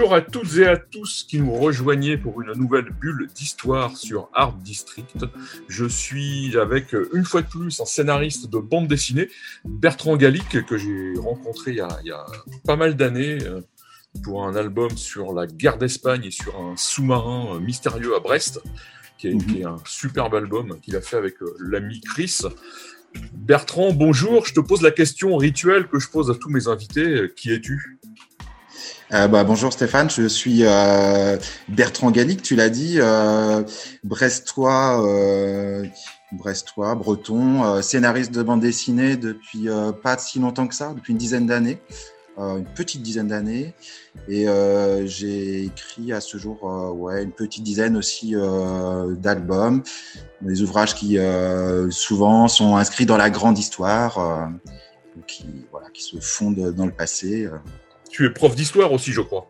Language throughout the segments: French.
Bonjour à toutes et à tous qui nous rejoignez pour une nouvelle bulle d'histoire sur Art District. Je suis avec une fois de plus un scénariste de bande dessinée, Bertrand Gallic, que j'ai rencontré il y, a, pas mal d'années euh, pour un album sur la guerre d'Espagne et sur un sous-marin euh, mystérieux à Brest, qui est, qui est un superbe album qu'il a fait avec euh, l'ami Chris. Bertrand, bonjour. Je te pose la question rituelle que je pose à tous mes invités. Qui es-tu? Euh, bah, bonjour Stéphane, je suis euh, Bertrand Gallic, tu l'as dit, euh, brestois, euh, brestois, breton, euh, scénariste de bande dessinée depuis pas si longtemps que ça, depuis une dizaine d'années, une petite dizaine d'années, et j'ai écrit à ce jour ouais une petite dizaine aussi d'albums, des ouvrages qui souvent sont inscrits dans la grande histoire, qui voilà qui se fondent dans le passé. Tu es prof d'histoire aussi, je crois.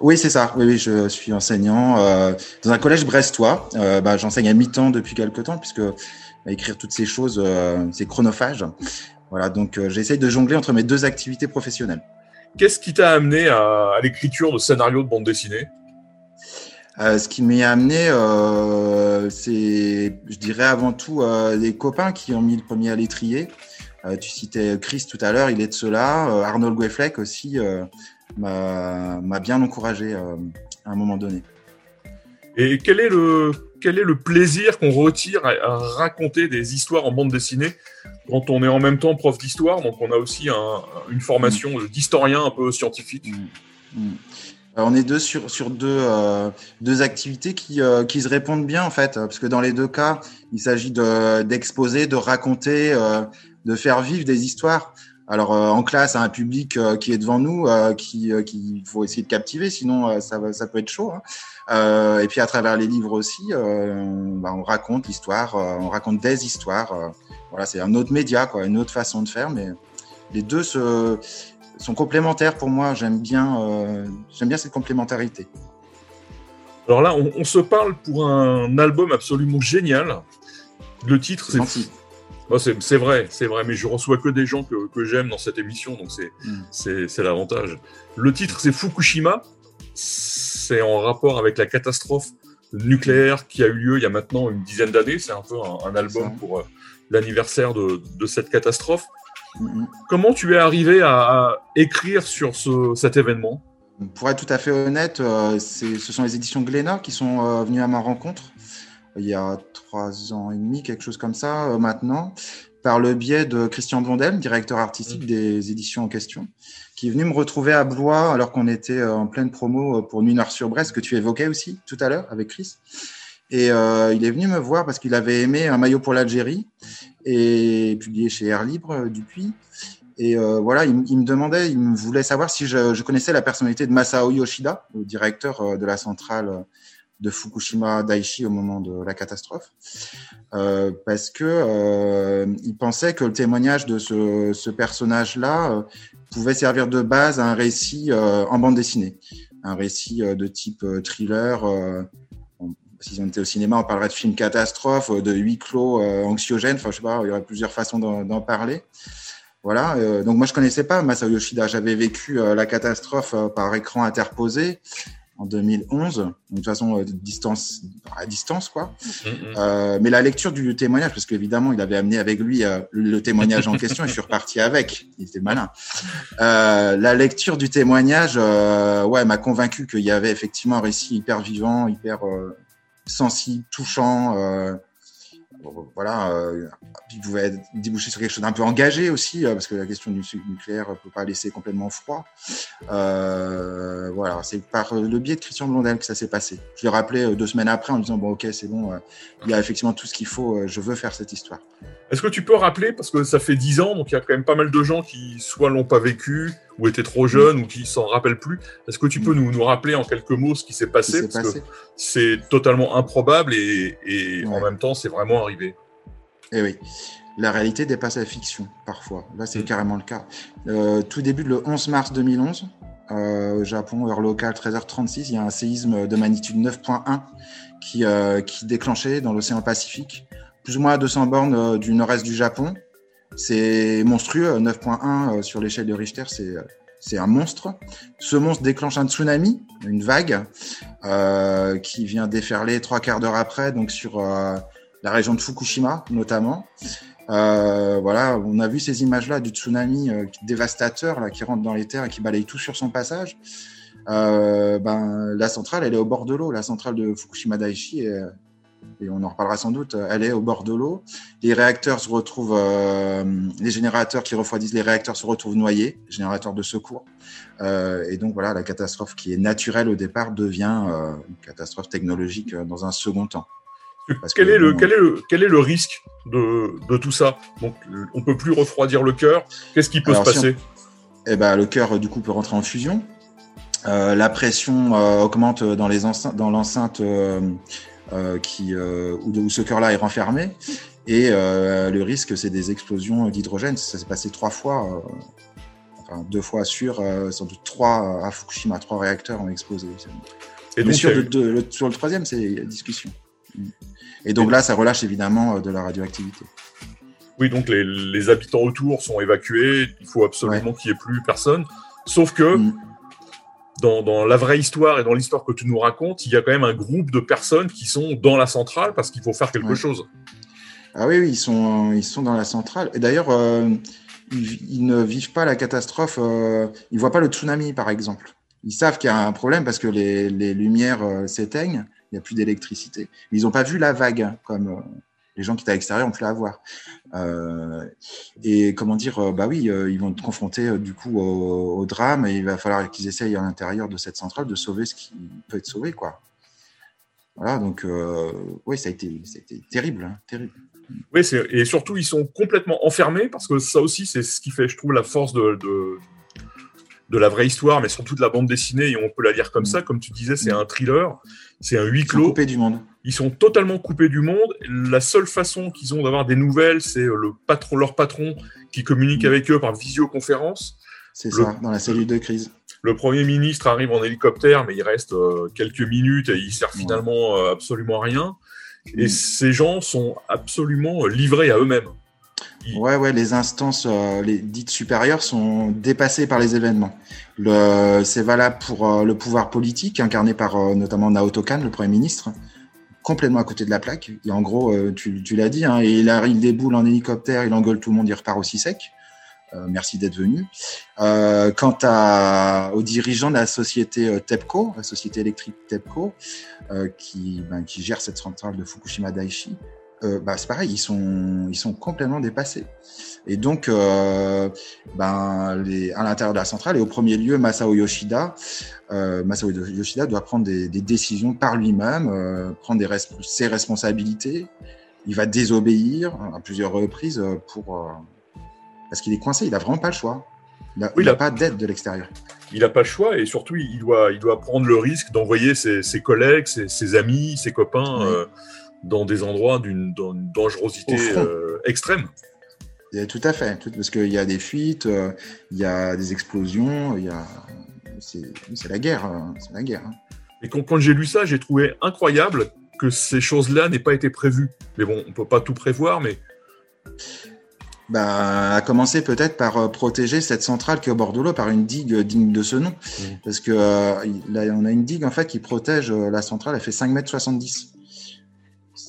Oui, c'est ça. Oui, oui, je suis enseignant euh, dans un collège brestois. Euh, bah, J'enseigne à mi-temps depuis quelques temps, puisque bah, écrire toutes ces choses, euh, c'est chronophage. Voilà, donc j'essaye de jongler entre mes deux activités professionnelles. Qu'est-ce qui t'a amené à, à l'écriture de scénarios de bande dessinée? Euh, ce qui a amené, euh, c'est, je dirais avant tout, euh, les copains qui ont mis le premier à l'étrier. Euh, tu citais Chris tout à l'heure, il est de cela. Euh, Arnold Guefleck aussi euh, m'a bien encouragé à un moment donné. Et quel est le, quel est le plaisir qu'on retire à, à, raconter des histoires en bande dessinée quand on est en même temps prof d'histoire, donc on a aussi un, une formation mmh. d'historien un peu scientifique mmh. Mmh. On est deux sur, sur deux, euh, deux activités qui, euh, qui se répondent bien en fait, parce que dans les deux cas, il s'agit d'exposer, de, de, raconter, euh, de faire vivre des histoires. Alors en classe, à un public qui est devant nous, qui qu'il faut essayer de captiver, sinon ça, ça peut être chaud. Hein. et puis à travers les livres aussi, bah, on raconte l'histoire, on raconte des histoires. voilà, c'est un autre média, quoi, une autre façon de faire, mais les deux se sont complémentaires pour moi. J'aime bien, euh, j'aime bien cette complémentarité. Alors là, on, on, se parle pour un album absolument génial. Le titre, c'est oh, c'est vrai, c'est vrai, mais je reçois que des gens que, que j'aime dans cette émission, donc c'est mm. c'est l'avantage. Le titre, c'est Fukushima. C'est en rapport avec la catastrophe nucléaire qui a eu lieu il y a maintenant une dizaine d'années. C'est un peu un, un album pour euh, l'anniversaire de, de, cette catastrophe. Comment tu es arrivé à, à écrire sur ce, cet événement? Pour être tout à fait honnête, euh, ce sont les éditions Glénat qui sont euh, venues à ma rencontre il y a trois ans et demi, quelque chose comme ça euh, maintenant, par le biais de Christian Blondel, directeur artistique mmh. des éditions en question, qui est venu me retrouver à Blois alors qu'on était en pleine promo pour Nuit Noire sur Brest, que tu évoquais aussi tout à l'heure avec Chris. Et euh, il est venu me voir parce qu'il avait aimé un maillot pour l'Algérie et publié chez Air Libre euh, depuis. Et euh, voilà, il, il, me demandait, il me voulait savoir si je, je, connaissais la personnalité de Masao Yoshida, le directeur euh, de la centrale de Fukushima Daiichi au moment de la catastrophe, euh, parce que euh, il pensait que le témoignage de ce, personnage-là euh, pouvait servir de base à un récit en bande dessinée, un récit de type thriller si on était au cinéma, on parlerait de film catastrophe, de huis clos anxiogène. Enfin, je sais pas, il y aurait plusieurs façons d'en parler. Voilà. Donc moi, je connaissais pas Masao Yoshida. J'avais vécu la catastrophe par écran interposé en 2011. Donc, de toute façon, euh, distance à distance, quoi. Mm -hmm. mais la lecture du témoignage, parce qu'évidemment, il avait amené avec lui le témoignage en question, et je suis reparti avec. Il était malin. la lecture du témoignage, ouais, m'a convaincu qu'il y avait effectivement un récit hyper vivant, hyper sensible, touchant. Euh, voilà, euh, il pouvait déboucher sur quelque chose d'un peu engagé aussi, euh, parce que la question du nucléaire ne peut pas laisser complètement froid. Euh, voilà, c'est par le biais de Christian Blondel que ça s'est passé. Je l'ai rappelé deux semaines après en disant bon ok c'est bon, il y a effectivement tout ce qu'il faut, je veux faire cette histoire. Est-ce que tu peux rappeler, parce que ça fait dix ans, donc il y a quand même pas mal de gens qui soit l'ont pas vécu, ou étaient trop jeunes ou qui s'en rappellent plus. Est-ce que tu peux nous, nous rappeler en quelques mots ce qui s'est passé? Parce que c'est totalement improbable et, et en même temps, c'est vraiment arrivé. Eh oui. La réalité dépasse la fiction, parfois. Là, c'est mm. carrément le cas. Euh, tout début le 11 mars 2011, euh, au Japon, heure locale 13h36, il y a un séisme de magnitude 9.1 qui, euh, qui déclenchait dans l'océan Pacifique, plus ou moins à 200 bornes du nord-est du Japon. C'est monstrueux, 9.1 euh, sur l'échelle de Richter, c'est c'est un monstre. Ce monstre déclenche un tsunami, une vague, euh, qui vient déferler trois quarts d'heure après, donc sur euh, la région de Fukushima notamment. Euh, voilà, on a vu ces images-là du tsunami euh, dévastateur là, qui rentre dans les terres et qui balaye tout sur son passage. Euh, ben, la centrale, elle est au bord de l'eau. La centrale de Fukushima Daiichi, et, et, on en reparlera sans doute, elle est au bord de l'eau. Les réacteurs se retrouvent, euh, les générateurs qui refroidissent les réacteurs se retrouvent noyés, générateurs de secours. Euh, et donc voilà, la catastrophe qui est naturelle au départ devient euh, une catastrophe technologique dans un second temps. quel, est le, quel, est le, quel est le risque de, de tout ça? Donc, on peut plus refroidir le cœur. Qu'est-ce qui peut se passer? Eh ben, Le cœur, du coup, peut rentrer en fusion. Euh, la pression euh, augmente dans les dans l'enceinte euh, qui où, où, ce cœur-là est renfermé et le risque c'est des explosions d'hydrogène. Ça s'est passé trois fois, enfin deux fois sur sans doute trois à Fukushima, trois réacteurs ont explosé. Et donc, sur, le, sur le troisième, c'est discussion. Mm. Et donc là, ça relâche évidemment de la radioactivité. Oui, donc les, les habitants autour sont évacués. Il faut absolument ouais. qu'il n'y ait plus personne. Sauf que mm dans, dans, la vraie histoire et dans l'histoire que tu nous racontes, il y a quand même un groupe de personnes qui sont dans la centrale parce qu'il faut faire quelque ouais. chose. Ah oui, oui, ils sont, ils sont dans la centrale. Et d'ailleurs, euh, ils, ils, ne vivent pas la catastrophe. Euh, ils voient pas le tsunami, par exemple. Ils savent qu'il y a un problème parce que les, les lumières euh, s'éteignent. Il n'y a plus d'électricité. Ils n'ont pas vu la vague comme euh, les gens qui étaient à l'extérieur ont pu la voir. Euh, et comment dire, euh, bah oui, euh, ils vont être confrontés euh, du coup au, drame et il va falloir qu'ils essayent à l'intérieur de cette centrale de sauver ce qui peut être sauvé, quoi. Voilà, donc oui, ça a été, ça a été terrible, hein, terrible. Oui, et surtout ils sont complètement enfermés parce que ça aussi c'est ce qui fait, je trouve, la force de, de la vraie histoire, mais surtout de la bande dessinée et on peut la lire comme mmh. ça, comme tu disais, c'est mmh. un thriller, c'est un huis clos. Coupé du monde ils sont totalement coupés du monde. La seule façon qu'ils ont d'avoir des nouvelles, c'est euh, le patron, leur patron qui communique avec eux par visioconférence. C'est ça, dans la cellule de crise. Le Premier ministre arrive en hélicoptère, mais il reste euh, quelques minutes et il sert finalement euh, absolument à rien. Et mmh. ces gens sont absolument livrés à eux-mêmes. Ouais, les instances euh, les dites supérieures sont dépassées par les événements. C'est valable pour euh, le pouvoir politique, incarné par euh, notamment Naoto Kan, le Premier ministre, complètement à côté de la plaque. Et en gros, tu, l'as dit, hein, il boules en hélicoptère, il engueule tout le monde, il repart aussi sec. Merci d'être venu. Quant aux dirigeants de la société TEPCO, la société électrique TEPCO, qui, ben, qui gère cette centrale de Fukushima Daiichi, euh, bah, c'est pareil, ils sont, ils sont complètement dépassés. Et donc, euh, ben, les, à l'intérieur de la centrale, et au premier lieu, Masao Yoshida, euh, Masao Yoshida doit prendre des, des décisions par lui-même, euh, prendre des res ses responsabilités. Il va désobéir à plusieurs reprises pour parce qu'il est coincé. Il a vraiment pas le choix. Il n'a oui, a... pas d'aide de l'extérieur. Il n'a pas le choix et surtout il doit, il doit prendre le risque d'envoyer ses, ses, collègues, ses, ses, amis, ses copains oui. Dans des endroits d'une dangerosité euh, extrême. Et tout à fait, tout, parce qu'il y a des fuites, euh, il y a des explosions, il y a c'est la guerre, hein, c'est la guerre. Hein. Et quand, quand j'ai lu ça, j'ai trouvé incroyable que ces choses-là n'aient pas été prévues. Mais bon, on peut pas tout prévoir, mais bah, à commencer peut-être par euh, protéger cette centrale qui est au bord de l'eau par une digue digne de ce nom. Mmh. Parce que là, on a une digue en fait qui protège la centrale, elle fait 5 mètres 70.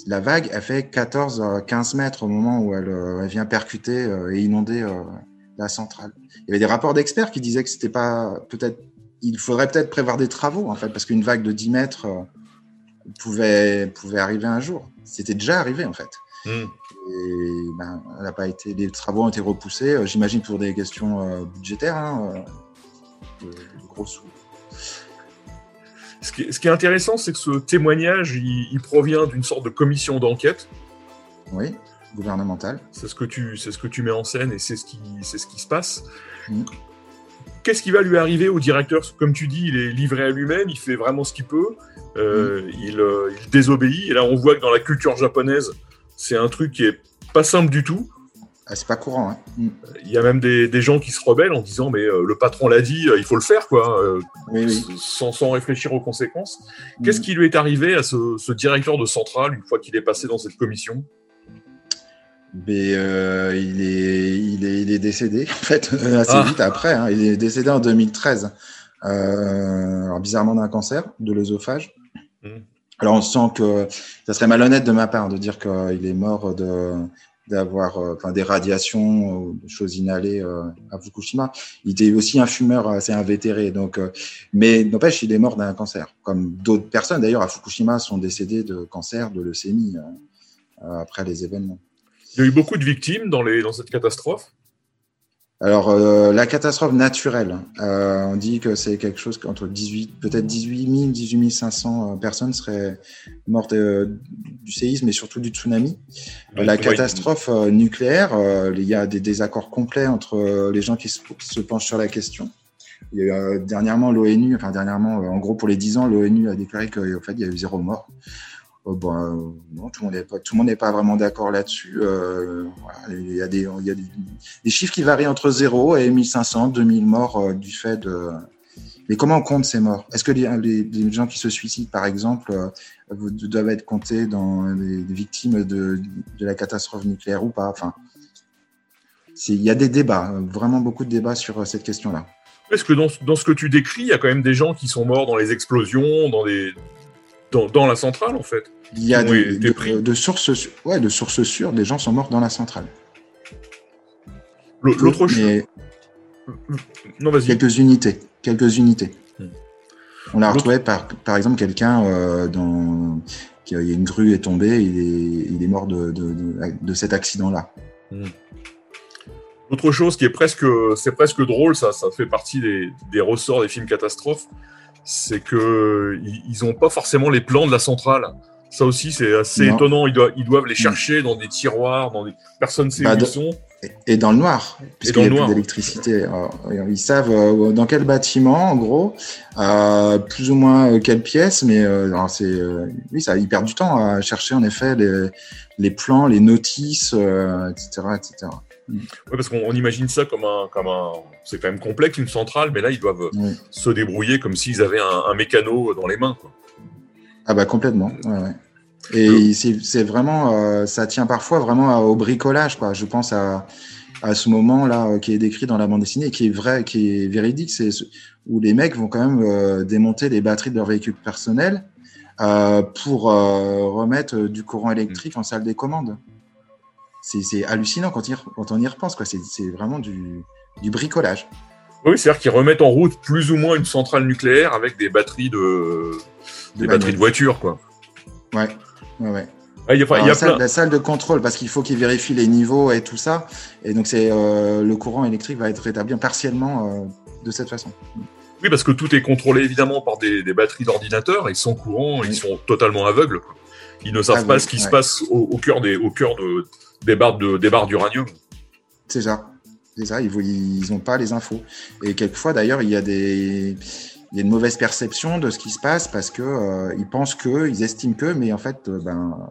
La vague, elle fait 14 15 mètres au moment où elle, elle vient percuter et inonder la centrale. Il y avait des rapports d'experts qui disaient que c'était pas peut-être il faudrait peut-être prévoir des travaux en fait parce qu'une vague de 10 mètres pouvait pouvait arriver un jour. C'était déjà arrivé en fait. Mmh et ben, elle a pas été, les travaux ont été repoussés, euh, j'imagine pour des questions euh, budgétaires, hein, euh, de, de, gros sous. Ce qui, ce qui est intéressant, c'est que ce témoignage, il, il provient d'une sorte de commission d'enquête. Oui, gouvernementale. C'est ce que tu, c'est ce que tu mets en scène et c'est ce qui, c'est ce qui se passe. Mmh. qu'est-ce qui va lui arriver au directeur? Comme tu dis, il est livré à lui-même, il fait vraiment ce qu'il peut, euh, il, euh, il, désobéit. Et là, on voit que dans la culture japonaise, c'est un truc qui est pas simple du tout. Ah, c'est pas courant. Hein. Mm. Il y a même des, des, gens qui se rebellent en disant mais euh, le patron l'a dit, il faut le faire quoi, oui, oui. Sans, sans, réfléchir aux conséquences. Qu'est-ce qui lui est arrivé à ce, ce directeur de centrale une fois qu'il est passé dans cette commission? Mais euh, il, est, il, est, il est décédé en fait assez ah. vite après. Hein. Il est décédé en 2013. Euh, alors bizarrement d'un cancer de l'œsophage. Mmh. Alors on sent que ça serait malhonnête de ma part de dire qu'il est mort de d'avoir euh, enfin, des radiations, des choses inhalées euh, à Fukushima. Il était aussi un fumeur assez invétéré. Donc, euh, mais n'empêche, il est mort d'un cancer. Comme d'autres personnes d'ailleurs à Fukushima sont décédées de cancer, de leucémie après les événements. Il y a eu beaucoup de victimes dans, les, dans cette catastrophe alors, euh, la catastrophe naturelle, euh, on dit que c'est quelque chose qu'entre 18, peut-être 18 000, 18 500 personnes seraient mortes euh, du séisme et surtout du tsunami. La catastrophe euh, nucléaire, euh, il y a des désaccords complets entre les gens qui se, se penchent sur la question. Il y a eu, dernièrement l'ONU, enfin dernièrement, en gros pour les 10 ans, l'ONU a déclaré qu'en fait il y a eu zéro mort. Oh, bon, euh, non, tout le monde n'est pas, vraiment d'accord là-dessus. Euh, il y a, des, chiffres qui varient entre 0 et 1500, 2000 morts euh, du fait de. Mais comment on compte ces morts? Est-ce que les, gens qui se suicident, par exemple, doivent être comptés dans les, victimes de, de, la catastrophe nucléaire ou pas? Enfin, il y a des débats, vraiment beaucoup de débats sur cette question-là. Est-ce que dans, dans, ce que tu décris, il y a quand même des gens qui sont morts dans les explosions, dans des, dans, dans, la centrale, en fait. Il y a des, de, de, sources, ouais, de sources sûres, des gens sont morts dans la centrale. L'autre chose. Mais... Non, vas-y. Quelques unités. Quelques unités. Hmm. On a retrouvé, par, par exemple, quelqu'un euh, dans. Qui, a une grue est tombée, il est, il est mort de, de, de cet accident-là. Hmm. Autre chose qui est presque, c'est presque drôle, ça, ça fait partie des, des ressorts des films catastrophes c'est que ils n'ont pas forcément les plans de la centrale. Ça aussi, c'est assez non. étonnant. Ils doivent, ils doivent les chercher dans des tiroirs, dans des personnes sait bah, où ils sont. Et dans le noir, puisqu'il n'y a plus d'électricité. Ils savent euh, dans quel bâtiment, en gros, euh, plus ou moins euh, quelle pièce, mais euh, c'est euh, oui, ça, ils perdent du temps à chercher en effet les, les plans, les notices, etc., etc. Oui, parce qu'on imagine ça comme un, comme un, c'est quand même complexe une centrale, mais là ils doivent oui. se débrouiller comme s'ils avaient un, un, mécano dans les mains. Quoi. Ah bah complètement. Ouais, ouais. Et c'est vraiment, euh, ça tient parfois vraiment au bricolage, quoi. Je pense à, à ce moment-là euh, qui est décrit dans la bande dessinée, qui est vrai, qui est véridique, c'est où les mecs vont quand même euh, démonter les batteries de leur véhicule personnel euh, pour euh, remettre du courant électrique en salle des commandes c'est hallucinant quand, on y repense. C'est vraiment du, du, bricolage. Oui, c'est-à-dire qu'ils remettent en route plus ou moins une centrale nucléaire avec des batteries de, des batteries de voiture, quoi. Ouais, ouais, ouais. Ah, y a, Alors, y a la, salle, plein... la, salle, de contrôle, parce qu'il faut qu'ils vérifient les niveaux et tout ça. Et donc, c'est euh, le courant électrique va être rétabli partiellement euh, de cette façon. Oui, parce que tout est contrôlé évidemment par des, des batteries d'ordinateur et sans courant, oui. ils sont totalement aveugles. Ils ne savent ah, pas oui, ce qui ouais. se passe au, au, cœur des, au cœur de, des barres de des barres d'uranium. C'est ça. C'est ça, ils ils ont pas les infos. Et quelquefois d'ailleurs, il y a des il y a une mauvaise perception de ce qui se passe parce que euh, ils pensent que, ils estiment que, mais en fait, euh, ben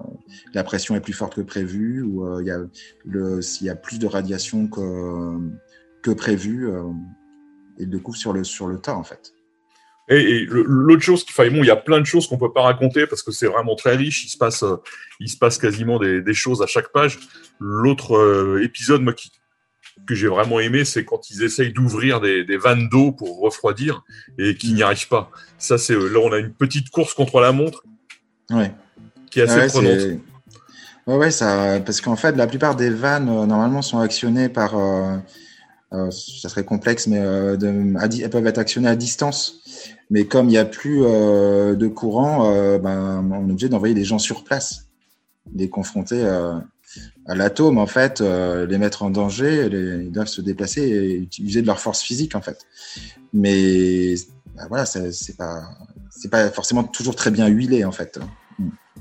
la pression est plus forte que prévu ou euh, il y a le s'il y a plus de radiation que que prévu, ils le découvrent sur le sur le tas en fait. Et, et l'autre chose qu'il fallait, bon, il y a plein de choses qu'on peut pas raconter parce que c'est vraiment très riche. Il se passe, euh, il se passe quasiment des, des choses à chaque page. L'autre euh, épisode, moi, qui, que j'ai vraiment aimé, c'est quand ils essayent d'ouvrir des, des, vannes d'eau pour refroidir et qu'ils n'y arrivent pas. Ça, c'est euh, là, on a une petite course contre la montre. Ouais. Qui est assez ouais, prenante. Est... Ouais, ouais, ça, parce qu'en fait, la plupart des vannes normalement sont actionnées par euh, ça serait complexe, mais euh, de, à, elles peuvent être actionnées à distance. Mais comme il n'y a plus euh, de courant, euh, ben, on est obligé d'envoyer des gens sur place, les confronter euh, à l'atome, en fait, euh, les mettre en danger, les, ils doivent se déplacer et utiliser de leur force physique, en fait. Mais ben, voilà, c'est pas, pas forcément toujours très bien huilé, en fait.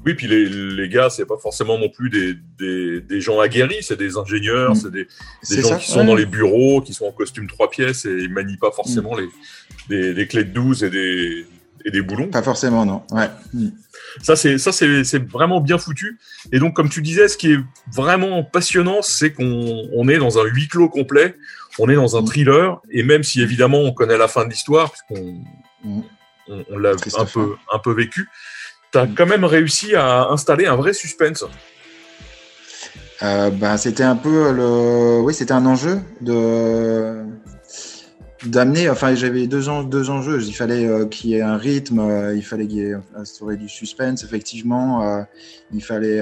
Oui, puis les, les gars, c'est pas forcément non plus des, des, des gens aguerris, c'est des ingénieurs, Mm. c'est des, des gens ça, qui sont dans les bureaux, qui sont en costume trois pièces et ils manient pas forcément les, des, des clés de 12 et des, et des boulons. Pas forcément, non. Ouais. Mm. Ça, c'est ça, c'est c'est vraiment bien foutu. Et donc, comme tu disais, ce qui est vraiment passionnant, c'est qu'on on est dans un huis clos complet, on est dans un Mm. thriller, et même si évidemment on connaît la fin de l'histoire, puisqu'on Mm. on, on l'a un peu un peu vécu, t'as Mm. quand même réussi à installer un vrai suspense. Euh, ben, c'était un peu le, oui, c'était un enjeu de d'amener. Enfin, j'avais deux, en- deux enjeux. Il fallait euh, qu'il y ait un rythme, euh, il fallait qu'il y ait instaurer du suspense. Effectivement, euh, il fallait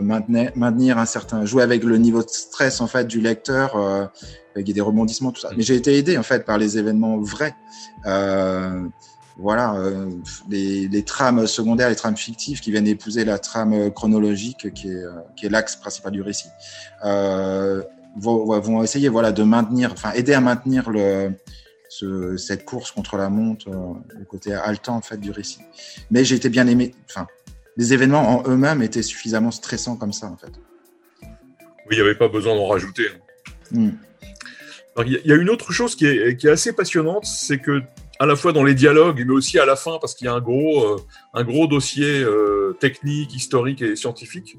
maintenir, maintenir un certain, jouer avec le niveau de stress en fait du lecteur, avec des rebondissements, tout ça. Mais j'ai été aidé en fait par les événements vrais. Voilà, euh, les, les trames secondaires, les trames fictives qui viennent épouser la trame chronologique qui est, euh, qui est l'axe principal du récit, euh, vont, vont essayer voilà, de maintenir, enfin aider à maintenir le, ce, cette course contre la montre, le côté haletant en fait du récit. Mais j'ai été bien aimé, enfin, les événements en eux-mêmes étaient suffisamment stressants comme ça en fait. Oui, il n'y avait pas besoin d'en rajouter. Mm. Alors, Il y, a- il y a une autre chose qui est, qui est assez passionnante, c'est que à la fois dans les dialogues, mais aussi à la fin, parce qu'il y a un gros, euh, un gros dossier euh, technique, historique et scientifique,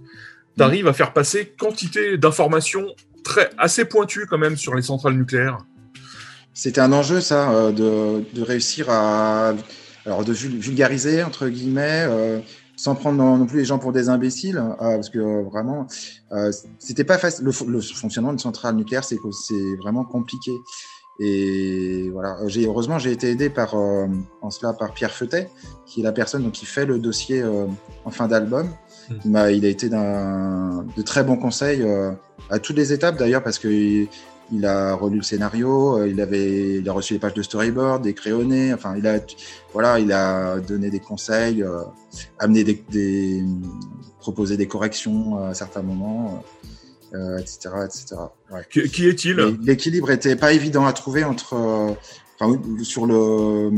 tu arrives à faire passer quantité d'informations très assez pointues quand même sur les centrales nucléaires. C'était un enjeu, ça, euh, de, réussir à. Alors, de vul- vulgariser, entre guillemets, sans prendre non, plus les gens pour des imbéciles, euh, parce que vraiment, c'était pas facile. Le, fo- le fonctionnement d'une centrale nucléaire, c'est c'est vraiment compliqué. Et voilà, j'ai heureusement j'ai été aidé par euh, en cela par Pierre Feutet, qui est la personne donc, qui fait le dossier euh, en fin d'album. Mm. Il m'a, il a été d'un de très bons conseils euh, à toutes les étapes d'ailleurs parce que il, il a relu le scénario, euh, il avait, il a reçu les pages de storyboard, des crayonnés, enfin il a, voilà, il a donné des conseils, euh, amené des, des, proposé des corrections à certains moments, euh, etc., etc. Ouais. Qui, qui est-il? L'équilibre était pas évident à trouver entre, euh, enfin, sur le,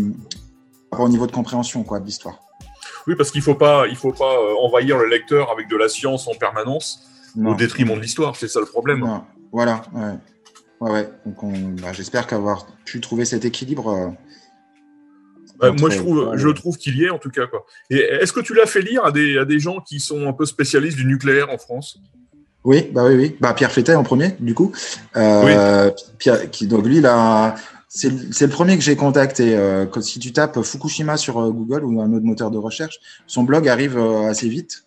par au niveau de compréhension quoi de l'histoire. Oui, parce qu'il faut pas, il faut pas euh, envahir le lecteur avec de la science en permanence Non. au détriment de l'histoire. C'est ça le problème. Non. Voilà, ouais. Ouais, ouais. Donc, on, bah, j'espère qu'avoir pu trouver cet équilibre. euh, entre- moi, je trouve, je trouve qu'il y est en tout cas. Quoi. Et est-ce que tu l'as fait lire à des, à des gens qui sont un peu spécialistes du nucléaire en France? Oui, bah oui, oui. Bah, Pierre Flétet en premier, du coup. Euh, Pierre, qui, donc lui, là, c'est le premier que j'ai contacté. Euh, si tu tapes Fukushima sur euh, Google ou un autre moteur de recherche, son blog arrive assez vite.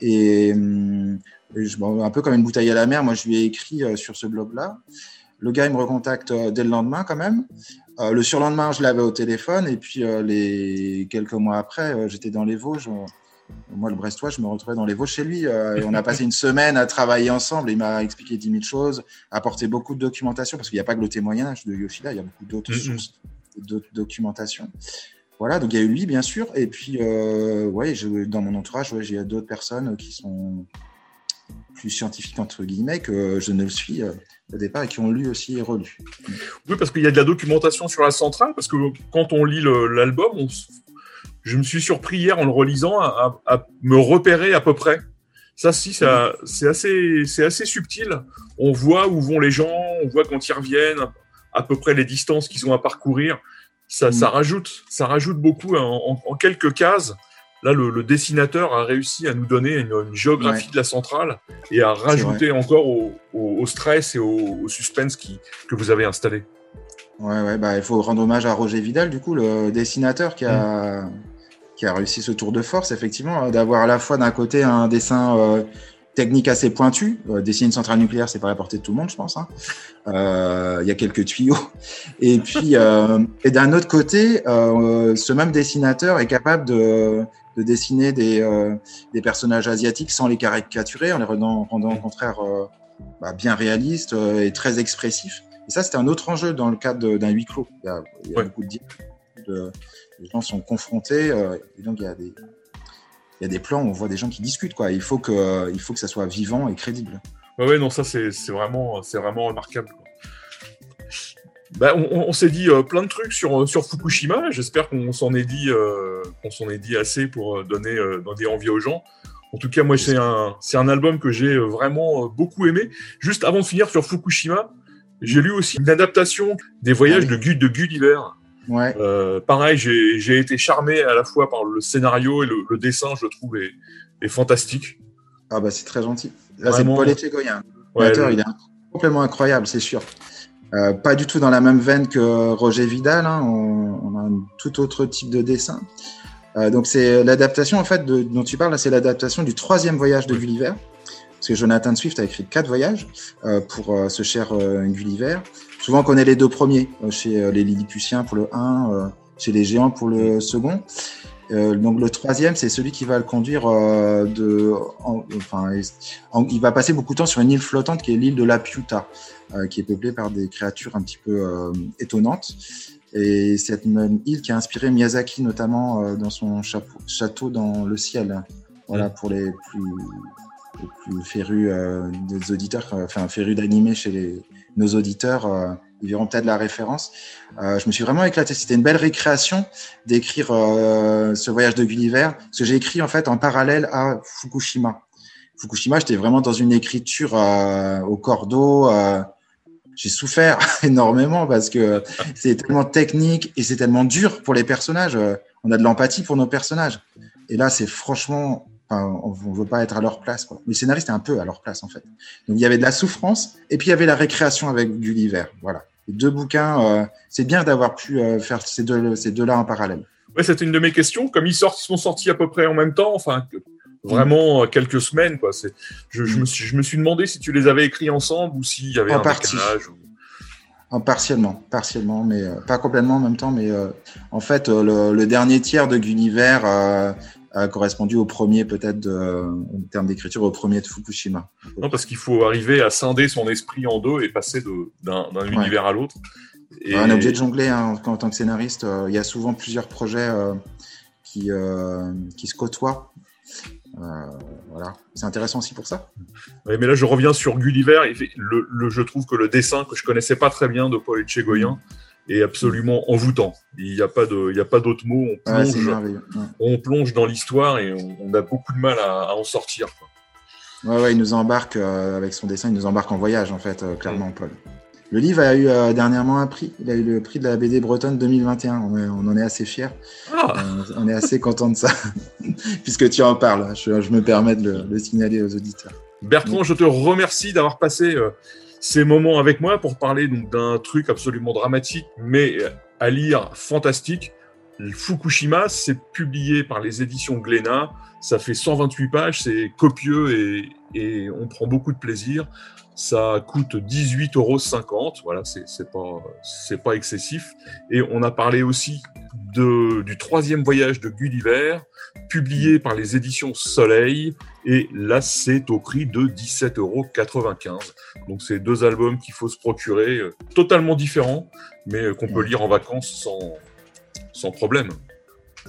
Et, hum, et je, bon, un peu comme une bouteille à la mer, moi, je lui ai écrit sur ce blog-là. Le gars, il me recontacte dès le lendemain, quand même. Le surlendemain, je l'avais au téléphone. Et puis, les quelques mois après, j'étais dans les Vosges. Moi, le Brestois, je me retrouvais dans les Vosges chez lui. euh, et on a passé une semaine à travailler ensemble. Il m'a expliqué 10 000 choses, apporté beaucoup de documentation, parce qu'il n'y a pas que le témoignage de Yoshida, il y a beaucoup d'autres Mhm. sources, d'autres documentations. Voilà, donc il y a eu lui, bien sûr. Et puis, euh, ouais, je- dans mon entourage, ouais, j'ai d'autres personnes qui sont plus scientifiques, entre guillemets, que je ne le suis euh, au départ et qui ont lu aussi et relu. Oui, parce qu'il y a de la documentation sur la centrale, parce que quand on lit l'album, on s- je me suis surpris hier en le relisant à, à- à me repérer à peu près. Ça, si, ça, c'est assez, c'est assez subtil. On voit où vont les gens, on voit quand ils reviennent, à peu près les distances qu'ils ont à parcourir. Ça, Mm. ça rajoute, ça rajoute beaucoup en, en- en quelques cases. Là, le, le dessinateur a réussi à nous donner une, une géographie Ouais. de la centrale et à rajouter encore au, au- au stress et au, au suspense qui, que vous avez installé. Ouais, ouais, bah, il faut rendre hommage à Roger Vidal, du coup, le dessinateur qui a, qui a réussi ce tour de force, effectivement, euh, d'avoir à la fois d'un côté un dessin euh, technique assez pointu. Euh, dessiner une centrale nucléaire, c'est pas à la portée de tout le monde, je pense. hein. Euh, Il y a quelques tuyaux. Et puis, et d'un autre côté, ce même dessinateur est capable de, de dessiner des, des personnages asiatiques sans les caricaturer, en les rendant, rendant au contraire bah, bien réalistes et très expressifs. Et ça, c'était un autre enjeu dans le cadre d'un huis clos. Il y a, il y a Ouais. beaucoup de, de- les gens sont confrontés, euh, et donc il y a des il y a des plans où on voit des gens qui discutent quoi. Il faut que il faut que ça soit vivant et crédible. Ouais, non, ça c'est vraiment, remarquable. quoi. Bah, on s'est dit euh, plein de trucs sur, euh, sur Fukushima. J'espère qu'on s'en est dit, euh, qu'on s'en est dit assez pour donner, euh, donner envie aux gens. En tout cas, moi, c'est un, album que j'ai vraiment beaucoup aimé. Juste avant de finir sur Fukushima, j'ai lu aussi une adaptation des voyages de, de Gulliver. Ouais. Euh, pareil, j'ai été charmé à la fois par le scénario et le, dessin, je trouve, est, est, fantastique. Ah bah c'est très gentil. Là, c'est Paul Echegoyen. Ouais, Il est complètement incroyable, c'est sûr. Euh, pas du tout dans la même veine que Roger Vidal. Hein. On, a un tout autre type de dessin. Euh, donc c'est l'adaptation en fait de, dont tu parles. C'est l'adaptation du troisième voyage de Gulliver. Parce que Jonathan Swift a écrit quatre voyages euh, pour ce cher Gulliver. Souvent on connaît les deux premiers chez les Lilliputiens pour le 1, chez les Géants pour le second. Euh, donc le troisième, c'est celui qui va le conduire euh, de, enfin, il va passer beaucoup de temps sur une île flottante qui est l'île de la Piuta, euh, qui est peuplée par des créatures un petit peu étonnantes. Et cette même île qui a inspiré Miyazaki notamment dans son château dans le ciel. Voilà pour les plus, plus férus des auditeurs, enfin férus d'animé chez les, nos auditeurs ils verront peut-être la référence. Euh, je me suis vraiment éclaté. C'était une belle récréation d'écrire euh, ce voyage de Gulliver, ce que j'ai écrit en fait en parallèle à Fukushima. Fukushima, j'étais vraiment dans une écriture euh, au cordeau. j'ai souffert énormément parce que c'est tellement technique et c'est tellement dur pour les personnages. On a de l'empathie pour nos personnages. Et là, c'est franchement on ne veut pas être à leur place. Quoi. Les scénaristes étaient un peu à leur place, en fait. Donc, il y avait de la souffrance et puis il y avait la récréation avec Gulliver. Voilà. Les deux bouquins, euh, c'est bien d'avoir pu euh, faire ces deux-là ces deux en parallèle. Oui, c'était une de mes questions. Comme ils, sortent, sont sortis à peu près en même temps, enfin, vraiment euh, quelques semaines, quoi. Je, je, me suis, je me suis demandé si tu les avais écrits ensemble ou s'il y avait un partie. En partiellement, partiellement, mais pas complètement en même temps. Mais en fait, le, le, dernier tiers de Gulliver a correspondu au premier, peut-être, en termes d'écriture, au premier de Fukushima. Non, parce qu'il faut arriver à scinder son esprit en deux et passer d'un univers à l'autre. Et... On est obligé de jongler hein, en, tant que scénariste. Euh, il y a souvent plusieurs projets euh, qui, euh, qui se côtoient. voilà, c'est intéressant aussi pour ça. Oui, mais là, je reviens sur Gulliver. Le, le, je trouve que le dessin que je connaissais pas très bien de Paul Etchegoyen, est absolument envoûtant. Il n'y a pas de, il y a pas d'autres mots. On plonge, on plonge dans l'histoire et on, a beaucoup de mal à, en sortir. Ouais, ouais, il nous embarque euh, avec son dessin, il nous embarque en voyage en fait, euh, clairement, Paul. Le livre a eu euh, dernièrement un prix. Il a eu le prix de la BD bretonne 2021. On, on en est assez fiers. Ah. on est assez content de ça, puisque tu en parles. Je, me permets de le, signaler aux auditeurs. Bertrand, je te remercie d'avoir passé ces moments avec moi pour parler d'un truc absolument dramatique, mais à lire fantastique. Fukushima, c'est publié par les éditions Glénat. Ça fait 128 pages, c'est copieux et, et, on prend beaucoup de plaisir. Ça coûte 18,50 euros. Voilà, c'est pas, pas excessif. Et on a parlé aussi de, du troisième voyage de Gulliver, publié par les éditions Soleil. Et là, c'est au prix de 17,95 euros. Donc, c'est deux albums qu'il faut se procurer, euh, totalement différents, mais euh, qu'on peut lire en vacances sans, sans problème.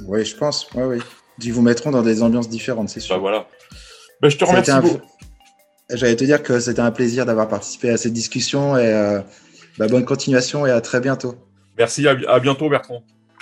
Oui, je pense. Oui, oui. Ils vous mettront dans des ambiances différentes, c'est sûr. Bah voilà. Bah, je te remercie. J'allais te dire que c'était un plaisir d'avoir participé à cette discussion et euh, bah, bonne continuation et à très bientôt. Merci, à, bientôt Bertrand.